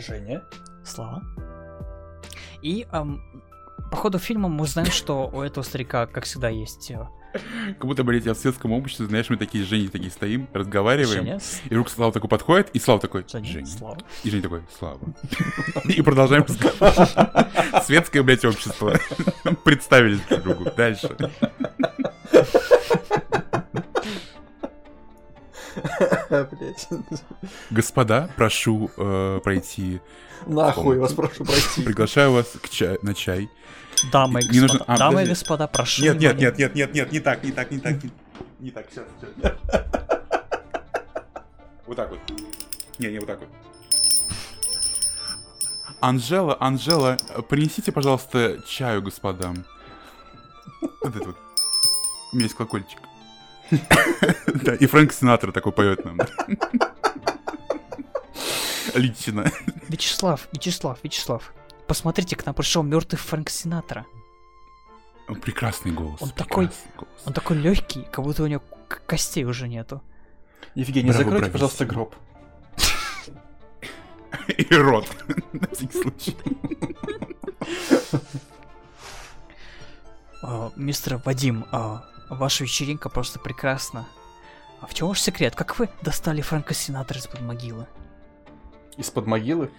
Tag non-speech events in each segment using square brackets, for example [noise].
Женя. Слава. И эм, по ходу фильма мы узнаем, что у этого старика, как всегда, есть э, Как будто, блядь, я в светском обществе, знаешь, мы такие с Женей такие стоим, разговариваем. Женя, И вдруг Слава такой подходит, и Слава такой, Женя, Женя. Слава. И Женя такой, Слава. [laughs] И продолжаем разговаривать. Светское, блядь, общество. [laughs] Представились друг другу. Дальше. Блять. Господа, прошу э, пройти. Нахуй вас прошу пройти. Приглашаю вас к ча- на чай. Дамы и Не нужно- господа, а, дамы и господа, прошу. Нет, нет, нет, нет, нет, нет, не так, не так, не так, не, не так, сейчас, сейчас. Вот так вот. Не, не, вот так вот. Анжела, Анжела, принесите, пожалуйста, чаю господам. Вот это вот. У меня есть колокольчик. Да, и Фрэнк Синатра такой поет нам. Лично. Вячеслав, Вячеслав, Вячеслав. Посмотрите, к нам пришел мертвый Фрэнк Синатра. Прекрасный голос. Он такой- прекрасный голос. Он такой легкий, как будто у него к- костей уже нету. Евгений, Браво, закройте, пожалуйста, гроб. И рот. На всякий случай. А, мистер Вадим, а, ваша вечеринка просто прекрасна. А в чем ваш секрет? Как вы достали Фрэнка Синатра из-под могилы? Из-под могилы.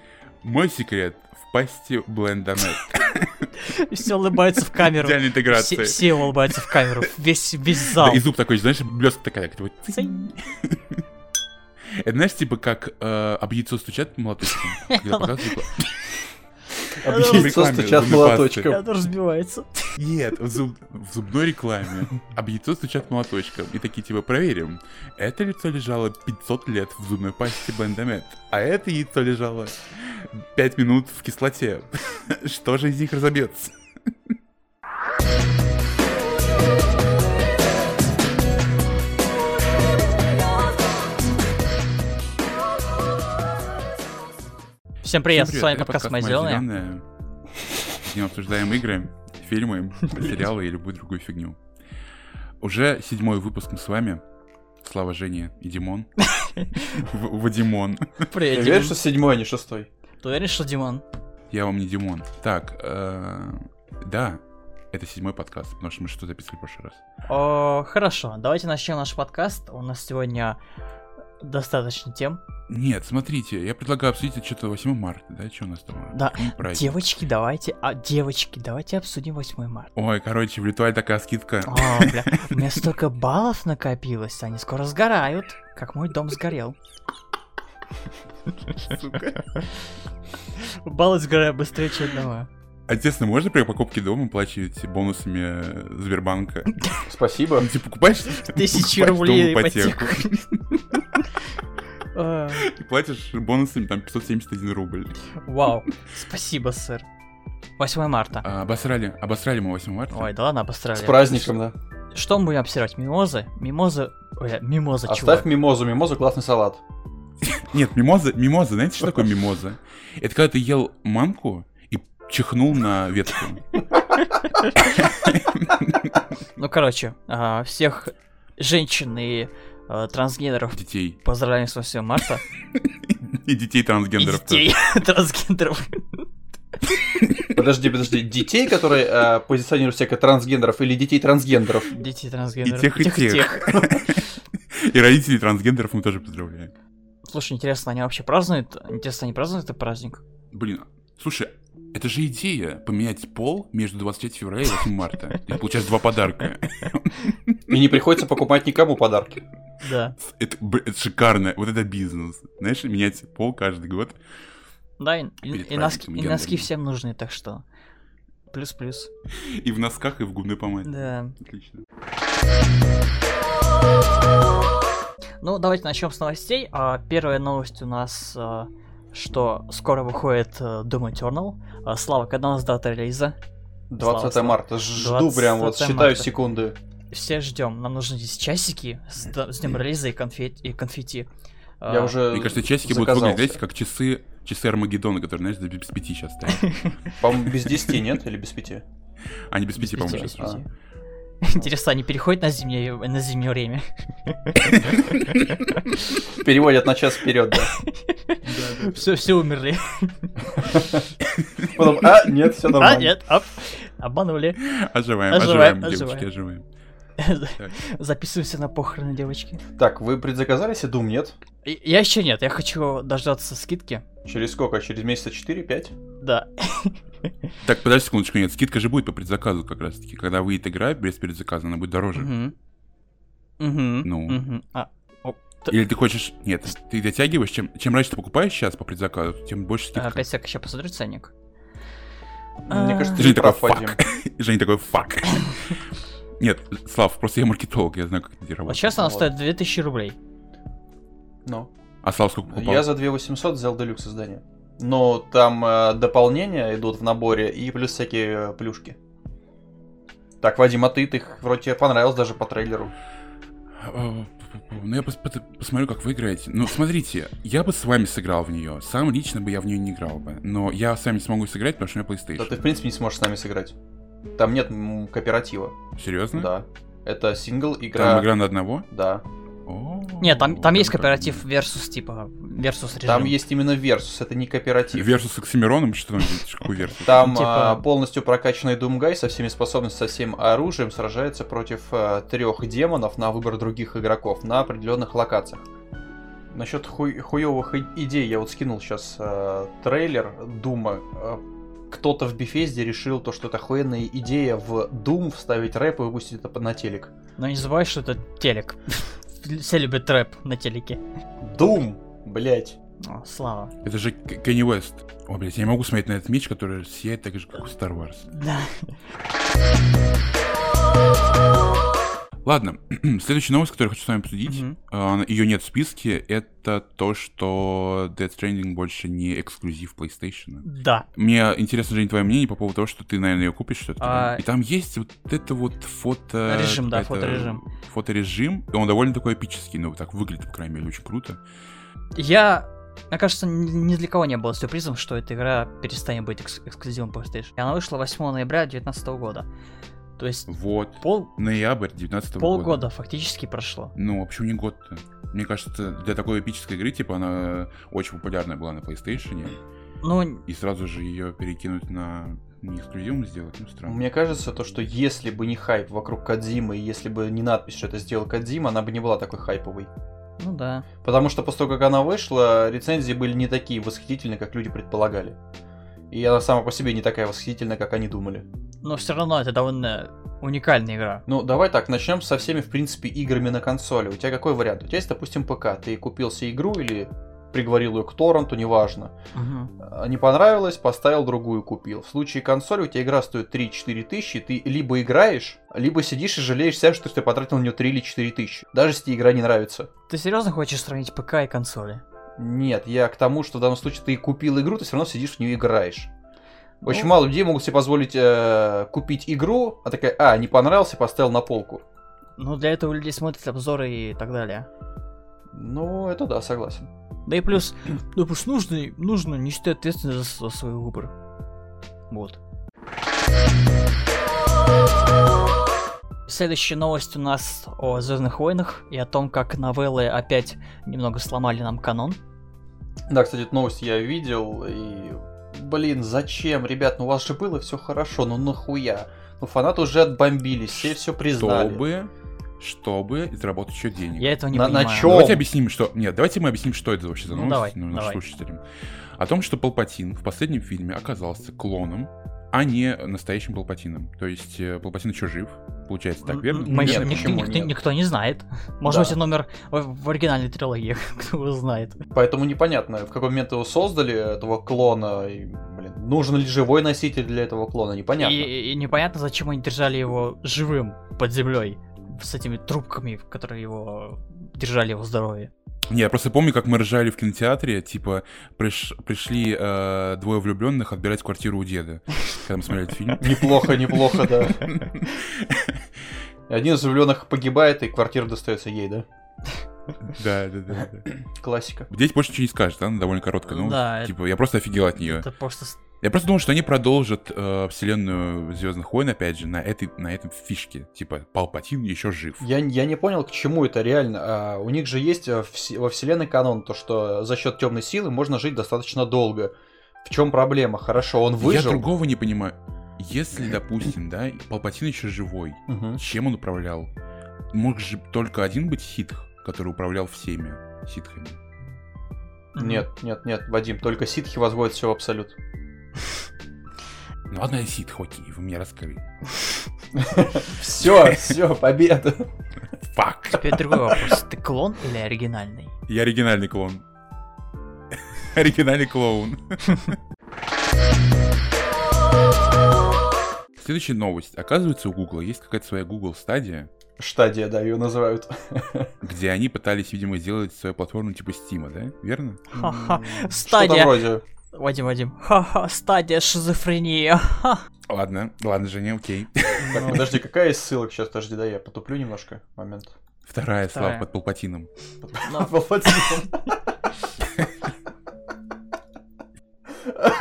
Мой секрет в пасти Блендонет. [laughs] Все улыбаются в камеру. Идеальная Все, интеграция. все улыбаются в камеру. Весь, весь зал. Да, и зуб такой, знаешь, блестка такая, как вот. [laughs] Это знаешь, типа как э, об яйцо стучат молоточком? Когда [laughs] показывают, типа, Об В яйцо рекламе стучат зубной молоточком. Я тоже разбивается. Нет, в, зуб- в зубной рекламе об яйцо стучат молоточком. И такие, типа, проверим. Это яйцо лежало 500 лет в зубной пасте Блендомет, а это яйцо лежало 5 минут в кислоте. [laughs] Что же из них разобьется? Всем привет, Всем с вами Это подкаст «Моя «Моя зеленая». зелёная», где мы обсуждаем игры, фильмы, [laughs] сериалы и любую другую фигню. Уже седьмой выпуск мы с вами. Слава Женя и Димон. [laughs] В- Вадимон. Привет, Димон. уверен, что седьмой, а не шестой. Ты уверен, что Димон? Я вам не Димон. Так, э, да, это седьмой подкаст, потому что мы что записывали в прошлый раз. О, хорошо, давайте начнем наш подкаст. У нас сегодня достаточно тем. Нет, смотрите, я предлагаю обсудить что-то 8 марта, да? Что у нас там? Да? Девочки, давайте, а, девочки, давайте обсудим 8 марта. Ой, короче, в Литуале такая скидка. О, бля, у меня столько баллов накопилось, они скоро сгорают, как мой дом сгорел. сука. Баллы сгорают быстрее, чем дома. А честно, можно при покупке дома оплачивать бонусами А Сбербанка? Спасибо. Ну, типа, покупаешь... Тысячи рублей ипотеку. А, И платишь бонусами там 571 рубль. Вау, [laughs] спасибо, сэр. 8 марта. А, обосрали, обосрали мы 8 марта. Ой, да ладно, обосрали. С праздником, да. Что мы будем обсирать? Мимозы? Мимозы... Ой, мимоза, Оставь чувак. мимозу. Мимоза классный салат. [laughs] Нет, мимоза, мимоза, знаете, что такое мимоза? Это когда ты ел манку и чихнул на ветку. [laughs] Ну, короче, а, всех женщин и а, трансгендеров Детей. поздравляем с 8 марта. [laughs] И детей И трансгендеров. детей [laughs] трансгендеров. Подожди, подожди. Детей, которые э, позиционируют себя как трансгендеров, или детей трансгендеров? Детей трансгендеров. И тех, и тех. [laughs] И родителей трансгендеров мы тоже поздравляем. Слушай, интересно, они вообще празднуют? Интересно, они празднуют этот праздник? Блин, слушай, это же идея поменять пол между 23 февраля и 8 марта. Ты получаешь два подарка. И не приходится покупать никому подарки. Да. Это, это шикарно. Вот это бизнес. Знаешь, менять пол каждый год. Да, и, и- носки, и носки всем нужны, так что... Плюс-плюс. И в носках, и в губной помаде. Да. Отлично. Ну, давайте начнем с новостей. А, первая новость у нас, а, что скоро выходит а, Doom Eternal. А, Слава, когда у нас дата релиза? 20 Слава, марта. Жду 20 прям вот, считаю марта. секунды. Все ждем. Нам нужны здесь часики с, с днем релиза и, конфет, и конфетти. А, Я уже Мне кажется, часики будут заказался. выглядеть, знаете, как часы, часы Армагеддона, которые, знаешь, без пяти сейчас стоят. По-моему, без 10 нет? Или без 5? Они без пяти, по-моему, пяти, сейчас. [laughs] Интересно, они переходят на зимнее, на зимнее время? [laughs] Переводят на час вперед, да. Все, все умерли. Потом, а, нет, все [laughs] А, нормально. нет, оп, обманули. Оживаем, Оживаем, девочки, оживаем. Записываемся на похороны девочки. Так, вы предзаказали себе Doom, нет? Я еще нет, я хочу дождаться скидки. Через сколько? Через месяца 4-5? Да. Так, подожди секундочку, нет, скидка же будет по предзаказу как раз таки. Когда выйдет игра без предзаказа, она будет дороже. Ну. А, Или ты хочешь... Нет, ты дотягиваешь, чем, чем раньше ты покупаешь сейчас по предзаказу, тем больше скидка. Опять сек, сейчас посмотрю ценник. Мне А, кажется, ты [laughs] Женя такой, фак. Женя такой, фак. Нет, Слав, просто я маркетолог, я знаю, как это Вот работает. сейчас она Вот. стоит 2000 рублей. Ну. А Слав сколько покупал? Я за 2800 взял делюкс издание. Но там э, дополнения идут в наборе и плюс всякие э, плюшки. Так, Вадим, а ты, ты вроде тебе понравилось даже по трейлеру. Ну, я пос- пос- посмотрю, как вы играете. Ну, смотрите, я бы с вами сыграл в нее. Сам лично бы я в нее не играл бы. Но я с вами смогу сыграть, потому что у меня Да PlayStation. ты, в принципе, не сможешь с нами сыграть. Там нет кооператива. Серьезно? Да. Это сингл, игра. Там игра на одного? Да. Нет, там, там есть кооператив versus, типа, versus режим. Там есть именно Versus, это не кооператив. Versus с Оксимироном, что [laughs] там, какой Versus? Там Типа- а, полностью прокачанный Doomguy со всеми способностями, со всем оружием сражается против трех демонов на выбор других игроков на определенных локациях. Насчет хуй- хуёвых и- идей, я вот скинул сейчас трейлер Doom а. Кто-то в Bethesd е решил то, что это охуенная идея в Doom вставить рэп и выпустить это на телек. Но не забывай, что это телек. [laughs] Все любят рэп на телеке. Doom, блять. О, слава. Это же Кенни Уэст. О, блядь, я не могу смотреть на этот меч, который сияет так же, как у Star Wars. Да. Ладно, [clears throat] следующая новость, которую я хочу с вами обсудить, Мгм. ее нет в списке, это то, что Death Stranding больше не эксклюзив PlayStation. Да. Мне интересно, Жень, твое мнение по поводу того, что ты, наверное, ее купишь что-то. А, И там есть вот это вот фото... Режим, да, фоторежим. Фоторежим, и он довольно такой эпический, ну, так выглядит, по крайней мере, очень круто. Я... Мне кажется, ни для кого не было сюрпризом, что эта игра перестанет быть экс- эксклюзивом PlayStation. И она вышла 8 ноября 2019 года. То есть Вот, пол... ноябрь 19 года. полгода фактически прошло. Ну, а почему не год-то? Мне кажется, для такой эпической игры, типа, она очень популярная была на PlayStation, Ну, и сразу же ее перекинуть на не эксклюзивом сделать, ну, странно. Мне кажется, то, что если бы не хайп вокруг Кадзимы, и если бы не надпись, что это сделал Кадзима, она бы не была такой хайповой. ну да. Потому что после того, как она вышла, рецензии были не такие восхитительные, как люди предполагали. И она сама по себе не такая восхитительная, как они думали. Но все равно это довольно уникальная игра. Ну, давай так, начнем со всеми, в принципе, играми на консоли. У тебя какой вариант? У тебя есть, допустим, ПК. Ты купил себе игру или приговорил ее к торренту, неважно. А, Не понравилось, поставил другую, купил. В случае консоли у тебя игра стоит 3-4 тысячи, ты либо играешь, либо сидишь и жалеешь себя, что ты потратил на нее 3 или 4 тысячи. Даже если тебе игра не нравится. Ты серьезно хочешь сравнить ПК и консоли? Нет, я к тому, что в данном случае ты купил игру, ты все равно сидишь в нее играешь. Очень Ну. мало людей могут себе позволить э, купить игру, а такая, а, не понравился, поставил на полку. Ну, для этого людей смотрят обзоры и так далее. Ну, это да, согласен. Да и плюс, ну, потому что нужно, нужно нести ответственность за свой выбор. Вот. Следующая новость у нас о Звездных войнах и о том, как новеллы опять немного сломали нам канон. Да, кстати, эту новость я видел, и... Блин, зачем, ребят, ну у вас же было все хорошо, ну нахуя? Ну фанаты уже отбомбились, все все признали. Чтобы, чтобы заработать еще денег. Я этого не На- на понимаю. чём? Давайте объясним, что... Нет, давайте мы объясним, что это вообще за Ну, новость давай, ну, нашим давай. слушателям. О том, что Палпатин в последнем фильме оказался клоном, а не настоящим Палпатином. То есть э, Палпатин еще жив, получается так, верно? Мы Нет, ник- никто, нет? никто не знает. Может Да. быть, номер в, в оригинальной трилогии, [laughs] кто его знает. Поэтому непонятно, в какой момент его создали, этого клона, и, блин, нужен ли живой носитель для этого клона, непонятно. И, и непонятно, зачем они держали его живым под землей с этими трубками, которые его держали его здоровье. Не, я просто помню, как мы ржали в кинотеатре, типа, приш- пришли э, двое влюбленных отбирать квартиру у деда, когда мы смотрели этот фильм. [laughs] Неплохо, неплохо, да. И [laughs] Один из влюбленных погибает, и квартира достается ей, да? Да, да, да. да. Классика. Здесь больше ничего не скажет, она довольно короткая Ну да, это- Типа, я просто офигел от нее. Это просто Я просто думал, что они продолжат э, вселенную Звездных войн, опять же, на этой, на этом фишке. Типа, Палпатин еще жив. Я, я не понял, к чему это реально. А, у них же есть э, вс- во вселенной канон, то что за счет темной силы можно жить достаточно долго. В чем проблема? Хорошо, он Я выжил. другого не понимаю. Если, допустим, да, Палпатин еще живой, Мгм. чем он управлял? Мог же только один быть ситх, который управлял всеми ситхами. Нет, нет, нет, Вадим, только ситхи возводят все в абсолют. Ну ладно, я ситх, окей, вы мне раскрыли. [laughs] Все, все, победа. Фак. Теперь другой вопрос. Ты клон или оригинальный? Я оригинальный клон. Оригинальный клоун. Следующая новость. Оказывается, у Гугла есть какая-то своя Google стадия, Штадия, да, ее называют. где они пытались, видимо, сделать свою платформу типа Стима, да? Верно? Ха-ха. Что-то Стадия. Вадим, Вадим. Ха-ха, стадия шизофрения. Ха. Ладно, ладно, Женя, окей. Так, [laughs] подожди, какая из ссылок сейчас? Подожди, да, я потуплю немножко. Момент. Вторая слава Вторая. под Палпатином. Ну, Палпатин.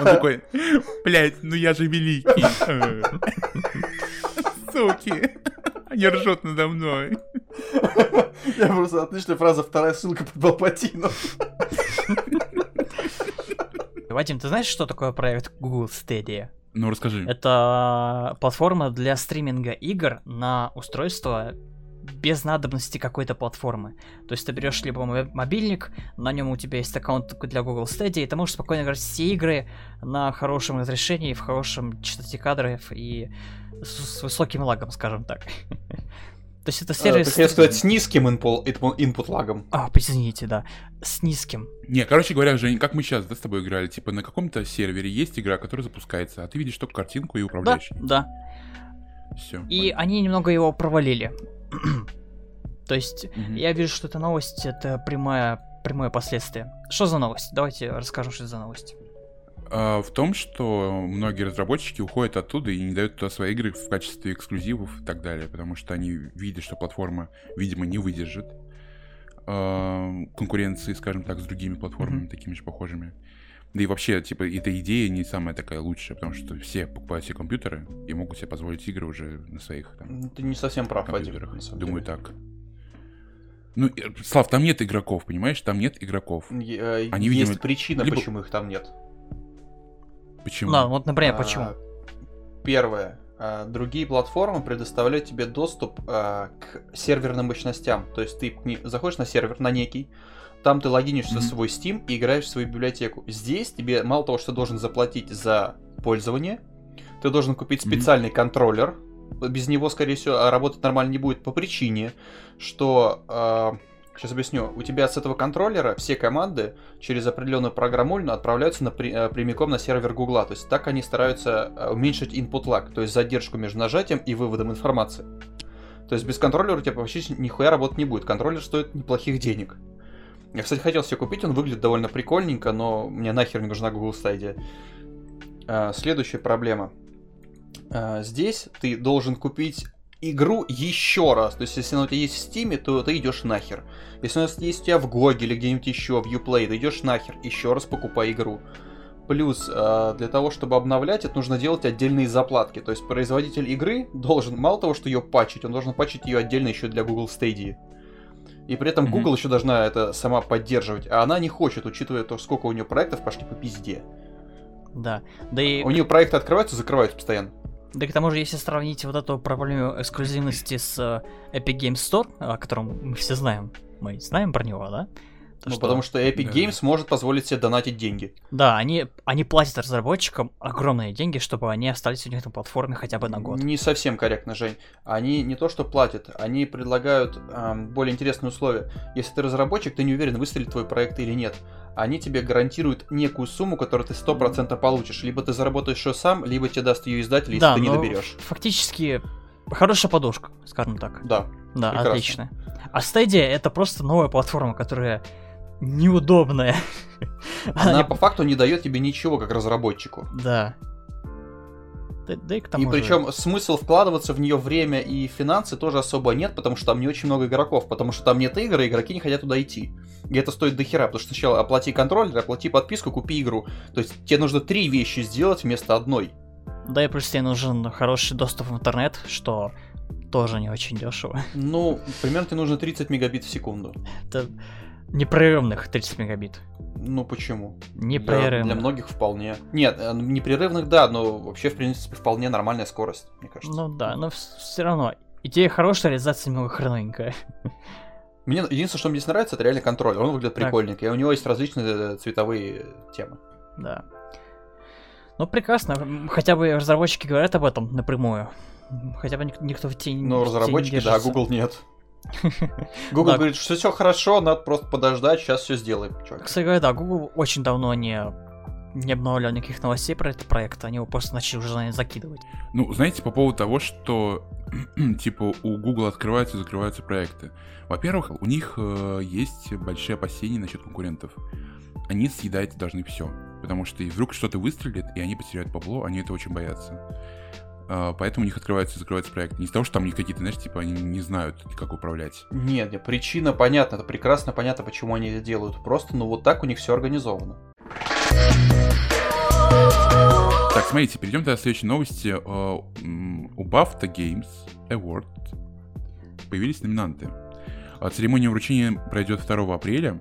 Он такой, блядь, ну я же великий. Суки. Они ржут надо мной. Я просто отличная фраза, вторая ссылка под Палпатином. Вадим, ты знаешь, что такое проект Google Stadia? Ну, расскажи. Это платформа для стриминга игр на устройство без надобности какой-то платформы. То есть ты берешь либо мо- мобильник, на нем у тебя есть аккаунт для Google Stadia, и ты можешь спокойно играть все игры на хорошем разрешении, в хорошем частоте кадров и с, с высоким лагом, скажем так. [laughs] То есть это Э, сервис... Ты хотел сказать с низким input лагом. А, извините, да. С низким. Не, короче говоря, Жень, как мы сейчас да, с тобой играли, типа на каком-то сервере есть игра, которая запускается, а ты видишь только картинку и Да, управляешь. да. Все. И они немного его провалили. [clears throat] То есть Мгм. я вижу, что эта новость это прямое, прямое последствие. Что за новость? Давайте расскажем, что это за новость. А, в том, что многие разработчики уходят оттуда и не дают туда свои игры в качестве эксклюзивов и так далее, потому что они видят, что платформа, видимо, не выдержит а, конкуренции, скажем так, с другими платформами, Мгм. такими же похожими. Да и вообще, типа, эта идея не самая такая лучшая, потому что все покупают себе компьютеры и могут себе позволить игры уже на своих там, Ты не совсем прав, Вадим. компьютерах. Думаю, деле. так. Ну, э, Слав, там нет игроков, понимаешь? Там нет игроков. Е- э, Они, Есть видимо, причина, либо- почему их там нет. Почему? Да, вот, например, А, почему? Первое. А, Другие платформы предоставляют тебе доступ а, к серверным мощностям. То есть ты заходишь на сервер, на некий, там ты логинишься Мгм. в свой Steam и играешь в свою библиотеку. Здесь тебе мало того, что должен заплатить за пользование, ты должен купить специальный контроллер. Без него, скорее всего, работать нормально не будет по причине, что... Сейчас объясню. У тебя с этого контроллера все команды через определенную программульную отправляются на, э, прямиком на сервер Гугла. То есть так они стараются э, уменьшить input lag, то есть задержку между нажатием и выводом информации. То есть без контроллера у тебя вообще нихуя работать не будет. Контроллер стоит неплохих денег. Я, кстати, хотел себе купить, он выглядит довольно прикольненько, но мне нахер не нужна Google Stadia. А, Следующая проблема. Здесь ты должен купить игру еще раз. То есть, если она у тебя есть в Steam, то ты идешь нахер. Если она есть у тебя в GOG или где-нибудь еще, в Uplay, ты идешь нахер, еще раз покупай игру. Плюс, э, для того, чтобы обновлять, это нужно делать отдельные заплатки. То есть производитель игры должен, мало того, что ее патчить, он должен патчить ее отдельно еще для Google Stadia. И при этом. Google еще должна это сама поддерживать, а она не хочет, учитывая то, сколько у нее проектов пошли по пизде. Да. Да и, У нее проекты открываются, закрываются постоянно. Да к тому же, если сравнить вот эту проблему эксклюзивности с э, Epic Games Store, о котором мы все знаем, мы знаем про него, да? То, Ну, что- потому что Epic Да. Games может позволить себе донатить деньги. Да, они, они платят разработчикам огромные деньги, чтобы они остались у них на платформе хотя бы на год. Не совсем корректно, Жень. Они не то что платят, они предлагают ам, более интересные условия. Если ты разработчик, ты не уверен, выстрелит твой проект или нет. Они тебе гарантируют некую сумму, которую ты 100% получишь. Либо ты заработаешь ее сам, либо тебе даст ее издатель, если да, ты не доберешь. фактически хорошая подушка, скажем так. Да. Да, прекрасно. отлично. А Stadia это просто новая платформа, которая неудобная. Она не- по факту не дает тебе ничего как разработчику. Да. Да, да и к тому И же- причем смысл вкладываться в нее время и финансы тоже особо нет, потому что там не очень много игроков, потому что там нет игры, игроки не хотят туда идти. И это стоит до хера, потому что сначала оплати контроллер, оплати подписку, купи игру. То есть тебе нужно три вещи сделать вместо одной. Да и плюс тебе нужен хороший доступ в интернет, что тоже не очень дешево. Ну, примерно тебе нужно 30 мегабит в секунду. Это непрерывных 30 мегабит. Ну почему? Для, Непрерывных. для многих вполне. Нет, э, непрерывных, да, но вообще, в принципе, вполне нормальная скорость, мне кажется. Ну да, но все равно. Идея хорошая, реализация немного хреновенькая. Мне единственное, что мне здесь нравится, это реально контроль. Он выглядит Так. прикольненько. И у него есть различные э, цветовые темы. Да. Ну прекрасно. Хотя бы разработчики говорят об этом напрямую. Хотя бы ник- никто в тени Но в тени разработчики, да. Google нет. Google Да. говорит, что все хорошо, надо просто подождать, сейчас все сделаем. чувак. Кстати говоря, да, Google очень давно не, не обновлял никаких новостей про этот проект, они его просто начали уже наверное, закидывать. Ну, знаете, по поводу того, что [clears throat] типа у Google открываются и закрываются проекты. Во-первых, у них э, есть большие опасения насчет конкурентов. Они съедать должны все. Потому что вдруг что-то выстрелит, и они потеряют бабло, они это очень боятся. А, поэтому у них открываются и закрываются проекты. Не из-за того, что там у них какие-то, знаешь, типа они не знают, как управлять. Нет, нет, причина понятна, это прекрасно понятно, почему они это делают. Просто, ну вот так у них все организовано. Так, смотрите, перейдем к следующей новости. М, У BAFTA Games Award появились номинанты. А Церемония вручения пройдет 2 апреля,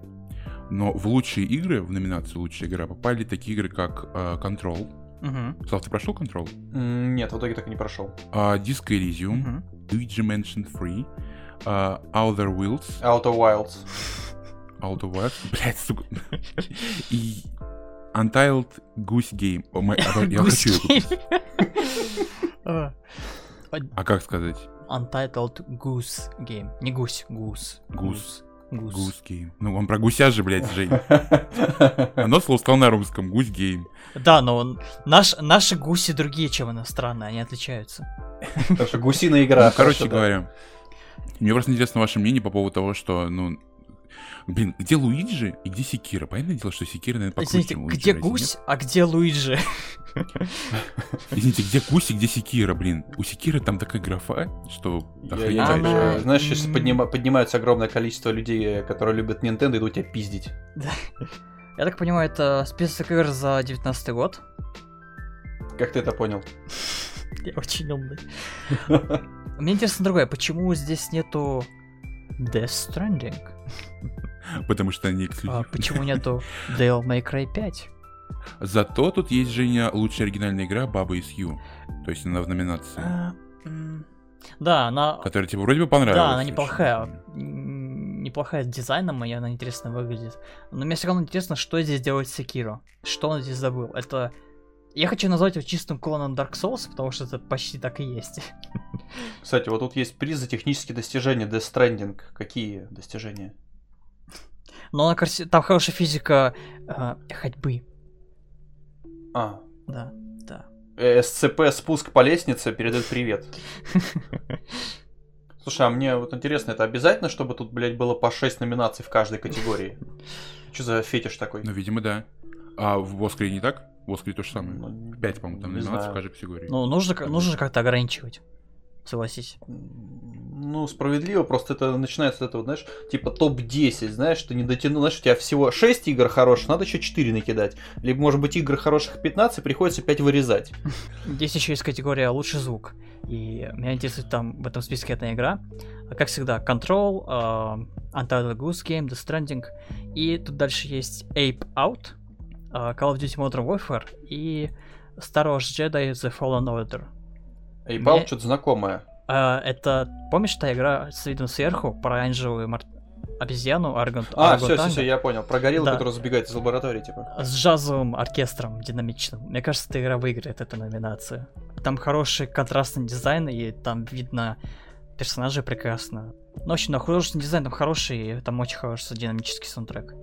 но в лучшие игры, в номинацию «Лучшая игра» попали такие игры, как Control. Мгм, Слав, ты прошел Control? Нет, в итоге так и не прошел. А, Disco Elysium, мгм. Luigi Mansion 3, а, Outer Wilds, Outer Wilds. Outer Wilds, блядь, сука, и Untitled Goose Game. О, а, Я хочу купить. А, А как сказать? Untitled Goose Game. Не гусь, гус. Гус. Гус. Game. Ну, он про гуся же, блядь, [laughs] Жень. Оно слово стало на русском. Гусь Game. Да, но он, наш, наши гуси другие, чем иностранные, они отличаются. Так что гусиная игра. Ну, короче да. говоря, мне просто интересно ваше мнение по поводу того, что, ну, блин, где Луиджи и где Секира? Понятное дело, что Секира, наверное, покруче, Извините, Луиджи, где разве гусь, а где Луиджи? нет? [laughs] Извините, где гусь и где Секира, блин? У Секира там такая графа, что охренеть. Знаешь, поднима- поднимается огромное количество людей, которые любят Nintendo, идут тебя пиздить. Я так понимаю, это список игр за 19 год. Как ты это понял? [laughs] Я очень умный. Мне интересно другое, почему здесь нету Death Stranding? [laughs] Потому что они А эксклюзив. почему [laughs] нету Devil May Cry 5? Зато тут есть, Женя, лучшая оригинальная игра Баба из Ю. То есть она в номинации. А, Да, она... Которая тебе вроде бы понравилась. Да, она неплохая. Неплохая с дизайном, и она интересно выглядит. Но мне все равно интересно, что здесь делает Секиро. Что он здесь забыл. Это... Я хочу назвать его чистым клоном Dark Souls, потому что это почти так и есть. Кстати, вот тут есть приз за технические достижения Death Stranding. Какие достижения? Но она красив- там хорошая физика э, ходьбы. А, Да, да. э, СЦП спуск по лестнице передает привет. [laughs] Слушай, а мне вот интересно, это обязательно, чтобы тут, блядь, было по 6 номинаций в каждой категории? Что за фетиш такой? Ну, видимо, да. А в Оскаре не так? В Оскаре то же самое. Ну, Пять, по-моему, там номинаций в каждой категории. Ну, нужно, нужно же как-то ограничивать. Согласись. Ну, справедливо, просто это начинается вот это вот, знаешь, типа топ-10, знаешь, ты не дотянул, знаешь, у тебя всего 6 игр хороших, надо еще 4 накидать. Либо, может быть, игр хороших 15, приходится 5 вырезать. Здесь еще есть категория лучший звук. И меня интересует там в этом списке эта игра. Как всегда, Control, э, Untitled Goose Game, Death Stranding. И тут дальше есть Ape Out, э, Call of Duty Modern Warfare и Star Wars Jedi The Fallen Order. Пал, Мне- что-то знакомое. Э, это, помнишь, та игра с видом сверху про оранжевую мар- обезьяну Аргон А, все, все, все, я понял. Про гориллу, Да. который забегает из лаборатории, типа. с джазовым оркестром динамичным. Мне кажется, эта игра выиграет эту номинацию. Там хороший контрастный дизайн, и там видно персонажей прекрасно. Ну, в общем, да, художественный дизайн там хороший, и там очень хороший динамический саундтрек.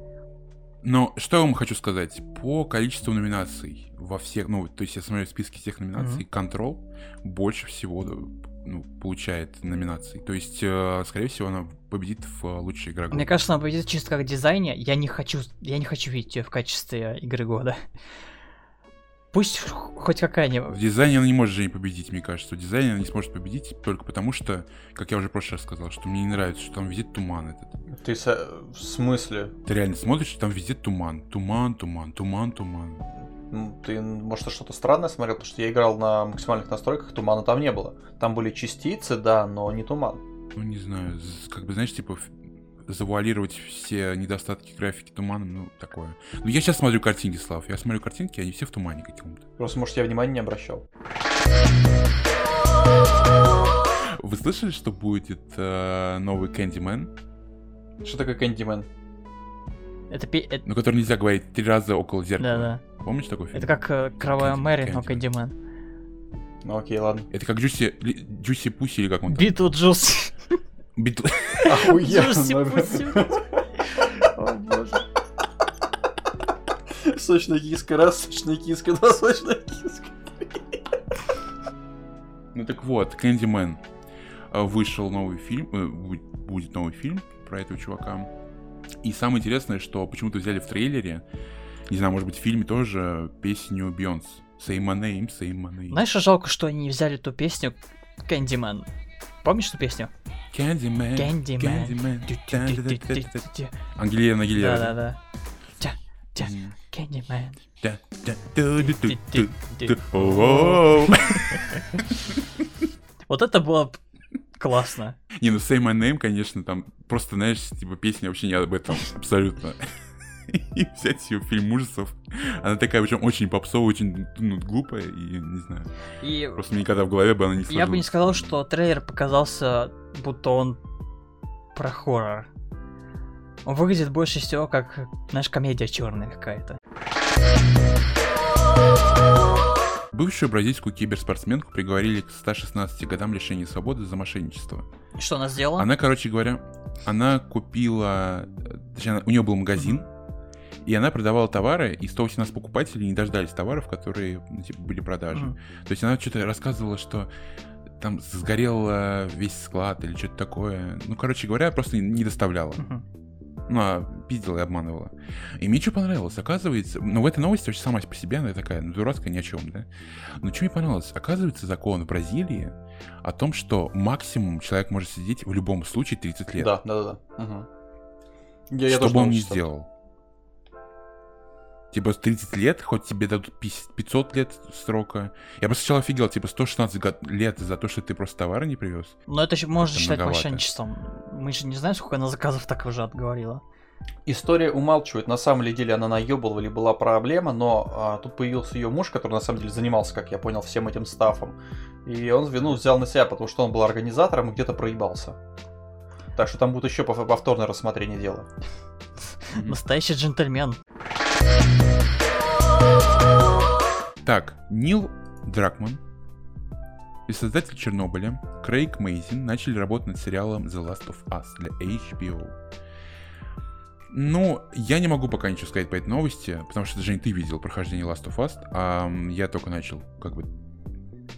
Но что я вам хочу сказать? По количеству номинаций во всех, ну, то есть я смотрю списки всех номинаций, Control больше всего ну, получает номинаций. То есть, э, скорее всего, она победит в э, лучшей игре. Мне кажется, она победит чисто как дизайне. Я не хочу, я не хочу видеть ее в качестве игры года. пусть хоть В какая-нибудь. дизайне она не может же не победить, мне кажется. В дизайне она не сможет победить только потому, что, как я уже в прошлый раз сказал, что мне не нравится, что там везде туман этот. Ты со- в смысле? Ты реально смотришь, там везде туман. Туман, туман, туман, туман. Ну, Ты, может, что-то странное смотрел? Потому что я играл на максимальных настройках, тумана там не было. Там были частицы, да, но не туман. Ну, не знаю, как бы, знаешь, типа, завуалировать все недостатки графики туманом, ну, такое. Ну, я сейчас смотрю картинки, Слав. Я смотрю картинки, они все в тумане каком-то. Просто, может, я внимания не обращал. Вы слышали, что будет э, новый Candyman? Что такое Candyman? Это, пе- это- Ну, который нельзя говорить три раза около зеркала. Да, Помнишь такой фильм? Это как э, Кровавая Candy- Мэри, но Candyman. Ну окей, ладно. Это как Juicy, Ли- Juicy Pussy или как он там? Beetlejuice. Beetle- Juicy Охуенно. Pussy. [laughs] О боже. Сочная киска, раз, сочная киска, два, сочная киска. Ну так вот, Кэндимен. Э, Вышел новый фильм, э, бу- будет новый фильм про этого чувака. И самое интересное, что почему-то взяли в трейлере, не знаю, может быть, в фильме тоже песню Бейонс. Say my name, say my name. Знаешь, что жалко, что они не взяли ту песню Кэндимен. Помнишь эту песню? Candyman, Candyman. Candyman. Ангелина Агилера. Да-да-да. О-о-о. Вот это было классно. Не, ну Say My Name, конечно, там просто, знаешь, типа песня вообще не об этом, абсолютно. [laughs] И взять ее в фильм ужасов. Она такая, причем очень попсовая, очень ну, глупая, и не знаю. И Просто мне никогда в голове бы она не сложилась. я бы не сказал, что трейлер показался, будто он про хоррор. Он выглядит больше всего как, знаешь, комедия черная какая-то. Бывшую бразильскую киберспортсменку приговорили к 116 годам лишения свободы за мошенничество. Что она сделала? Она, короче говоря, она купила... Точнее, у нее был магазин, и она продавала товары, и 118 покупателей не дождались товаров, которые ну, типа, были продажи. Мгм. То есть она что-то рассказывала, что там сгорел э, весь склад или что-то такое. Ну, короче говоря, просто не доставляла. Мгм. Ну, а пиздила и обманывала. И мне что понравилось, оказывается, ну, в этой новости вообще сама по себе, она такая, ну, дурацкая ни о чем, да? Но что мне понравилось, оказывается, закон в Бразилии о том, что максимум человек может сидеть в любом случае 30 лет. Да, да, да. да. Мгм. Я, я что бы он читал. сделал. Типа 30 лет, хоть тебе дадут 50 500 лет срока. Я просто сначала офигел, типа 116 год- лет за то, что ты просто товары не привез. Но это еще можно Это считать многовато. мошенничеством. Мы же не знаем, сколько она заказов так уже отговорила. История умалчивает, на самом деле она наебывала или была проблема, но а, тут появился ее муж, который на самом деле занимался, как я понял, всем этим стафом. И он вину взял на себя, потому что он был организатором и где-то проебался. Так что там будет еще пов- повторное рассмотрение дела. [laughs] Настоящий джентльмен. Так, Нил Дракман и создатель Чернобыля Крейг Мейзин начали работать над сериалом The Last of Us для HBO. Ну, я не могу пока ничего сказать по этой новости, потому что, Жень, ты видел прохождение Last of Us, а я только начал, как бы,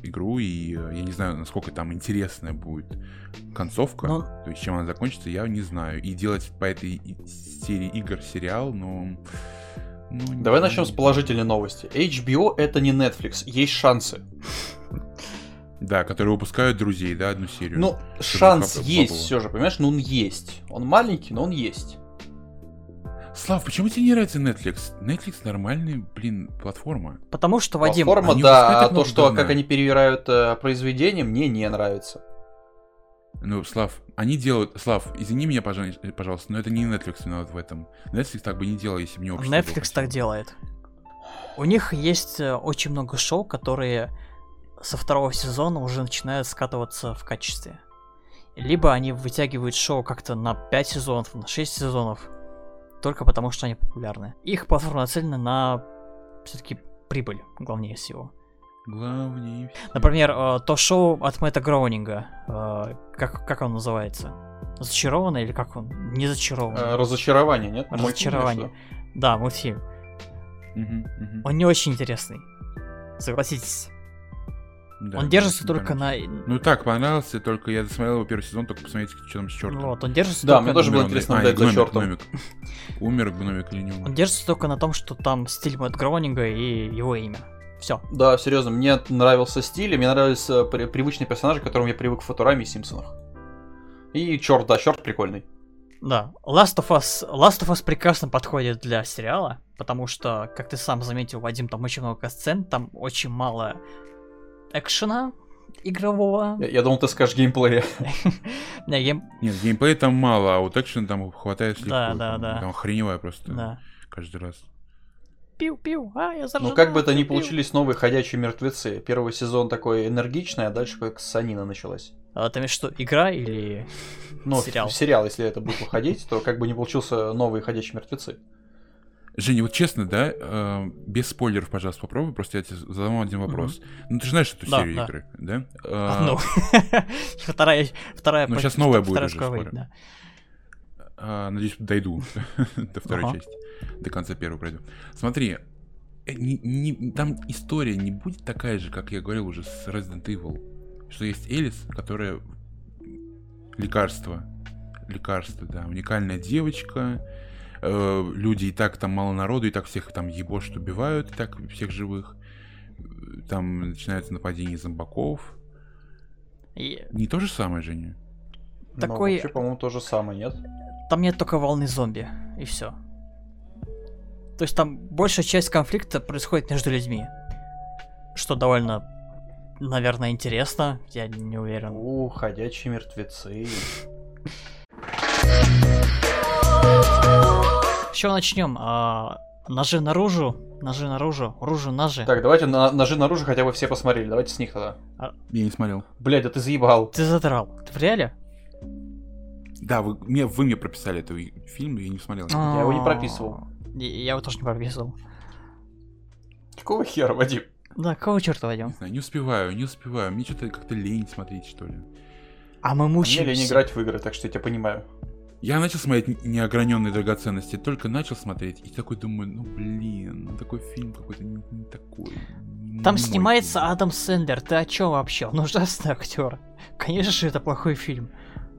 игру, и э, я не знаю, насколько там интересная будет концовка, Ну, то есть чем она закончится, я не знаю. И делать по этой серии игр сериал, ну... ну, Давай не- начнем с положительной новости. HBO это не Netflix, есть шансы. Да, которые выпускают друзей, да, одну серию. Ну, шанс есть все же, понимаешь? Ну он есть. Он маленький, но он есть. Слав, почему тебе не нравится Netflix? Netflix нормальная, блин, платформа. потому что, Вадим, Платформа, они да, а то, что говна. как они перевирают э, произведения, мне не нравится. Ну, Слав, они делают... Слав, извини меня, пожа- пожалуйста, но это не Netflix виноват в этом. Netflix так бы не делал, если бы не общество. Netflix так делает. У них есть э, очень много шоу, которые со второго сезона уже начинают скатываться в качестве. Либо они вытягивают шоу как-то на 5 сезонов, на 6 сезонов, только потому что они популярны. Их платформа нацелена на все-таки прибыль, главнее всего. Главнее всего. Например, э, то шоу от Мэтта Гроунинга, э, как, как он называется? Зачарованный или как он? Не зачарованный. Э, разочарование, нет? Мультфильм, Разочарование. что? Да, мультфильм. Мгм, мгм. Он не очень интересный. Согласитесь. Да, он держится не только на... Ну так, понравился, только я досмотрел его первый сезон, только посмотрите, что там с чертом. Вот, он держится Да, только... мне тоже было Умер он, интересно а, за чертом. гномик. Умер гномик или не Он умер? держится только на том, что там стиль Мэтт Гроунинга и его имя. Все. Да, серьезно, мне нравился стиль, и мне нравились э, при- привычные персонажи, к которым я привык в Футураме и Симпсонах. И черт, да, черт прикольный. Да, Last of Us, Last of Us прекрасно подходит для сериала, потому что, как ты сам заметил, Вадим, там очень много сцен, там очень мало экшена игрового. Я, я думал, ты скажешь геймплея. [laughs] Не, гейм- Нет, геймплея там мало, а вот экшен там хватает слегка. Да, да, да. Там охреневая просто каждый раз. Пиу-пиу, а, я заражена, Ну, как бы это ни получились новые ходячие мертвецы. Первый сезон такой энергичный, а дальше как санина началась. А имеешь что, игра или Ну, сериал? сериал, если это будет выходить, то как бы не получился новые ходячие мертвецы. Женя, вот честно, да, э, без спойлеров, пожалуйста, попробуй, просто я тебе задам один вопрос. Ну, ты же знаешь эту Да, серию да. игры, да? А, Ну, [laughs] вторая, вторая, Ну, щас новая будет уже скоро. А, надеюсь, дойду [laughs] до второй Ага. части. До конца первой пройду. Смотри, э, не- не- там история не будет такая же, как я говорил уже с Resident Evil. Что есть Элис, которая лекарство. Лекарство, да. Уникальная девочка. Э, люди и так там мало народу, и так всех там ебошь убивают, и так всех живых. Там начинаются нападения зомбаков. И Не то же самое, Женя? Но Такой- вообще, по-моему, то же самое, нет? Там нет только волны зомби, и все. То есть там большая часть конфликта происходит между людьми. Что довольно, наверное, интересно, я не уверен. У, ходячие мертвецы. С чего начнем? А, ножи наружу, ножи наружу, ружу ножи. Так, давайте на, ножи наружу хотя бы все посмотрели. Давайте с них тогда. Я не смотрел. Блядь, да ты заебал. Ты задрал. Ты в реале? Да, вы мне, вы мне прописали этот фильм, и я не смотрел. Я его не прописывал. Я, его тоже не прописывал. Какого хера, Вадим? Да, кого черта Не возьмем? знаю, не успеваю, не успеваю. Мне что-то как-то лень смотреть, что ли. А мы Мне мучаемся. лень играть в игры, так что я тебя понимаю. Я начал смотреть неограненные драгоценности, только начал смотреть, и такой думаю, ну блин, ну такой фильм какой-то не, не такой. не Там снимается фильм. Адам Сэндлер. Ты о чем вообще? Он ужасный актер. Конечно же, это плохой фильм.